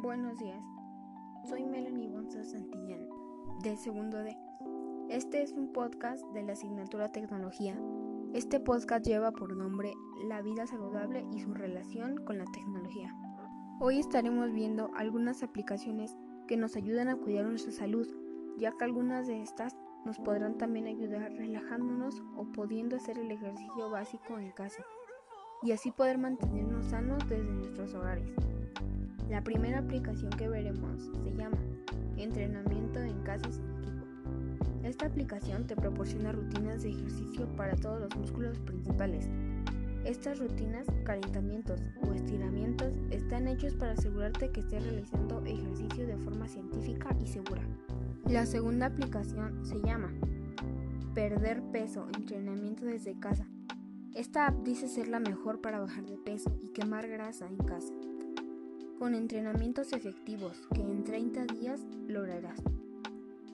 Buenos días, soy Melanie Bonza Santillán, de segundo D. Este es un podcast de la asignatura Tecnología. Este podcast lleva por nombre La vida saludable y su relación con la tecnología. Hoy estaremos viendo algunas aplicaciones que nos ayudan a cuidar nuestra salud, ya que algunas de estas nos podrán también ayudar relajándonos o pudiendo hacer el ejercicio básico en casa y así poder mantenernos sanos desde nuestros hogares. La primera aplicación que veremos se llama Entrenamiento en casa sin equipo. Esta aplicación te proporciona rutinas de ejercicio para todos los músculos principales. Estas rutinas, calentamientos o estiramientos están hechos para asegurarte que estés realizando ejercicio de forma científica y segura. La segunda aplicación se llama Perder peso, entrenamiento desde casa. Esta app dice ser la mejor para bajar de peso y quemar grasa en casa con entrenamientos efectivos que en 30 días lograrás.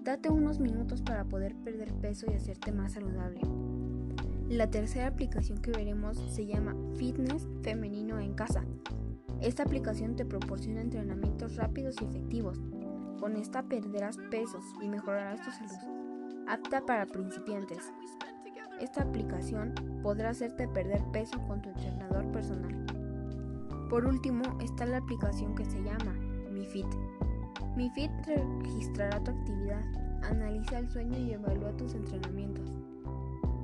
Date unos minutos para poder perder peso y hacerte más saludable. La tercera aplicación que veremos se llama Fitness Femenino en Casa. Esta aplicación te proporciona entrenamientos rápidos y efectivos. Con esta perderás pesos y mejorarás tu salud. Apta para principiantes. Esta aplicación podrá hacerte perder peso con tu entrenador personal. Por último está la aplicación que se llama MiFit. MiFit registrará tu actividad, analiza el sueño y evalúa tus entrenamientos.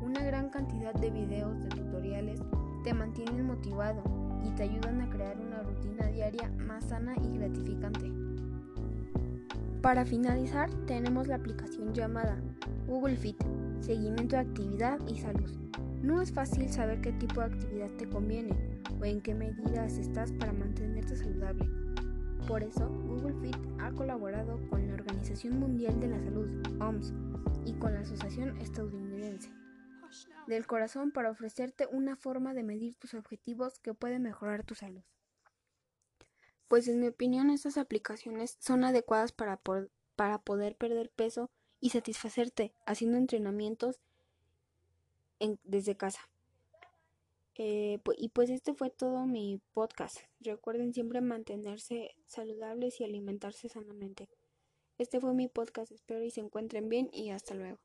Una gran cantidad de videos de tutoriales te mantienen motivado y te ayudan a crear una rutina diaria más sana y gratificante. Para finalizar, tenemos la aplicación llamada Google Fit, seguimiento de actividad y salud. No es fácil saber qué tipo de actividad te conviene o en qué medidas estás para mantenerte saludable. Por eso, Google Fit ha colaborado con la Organización Mundial de la Salud, OMS, y con la Asociación Estadounidense del Corazón para ofrecerte una forma de medir tus objetivos que puede mejorar tu salud. Pues en mi opinión estas aplicaciones son adecuadas para, para poder perder peso y satisfacerte haciendo entrenamientos desde casa. Eh, y pues este fue todo mi podcast. Recuerden siempre mantenerse saludables y alimentarse sanamente. Este fue mi podcast. Espero y se encuentren bien y hasta luego.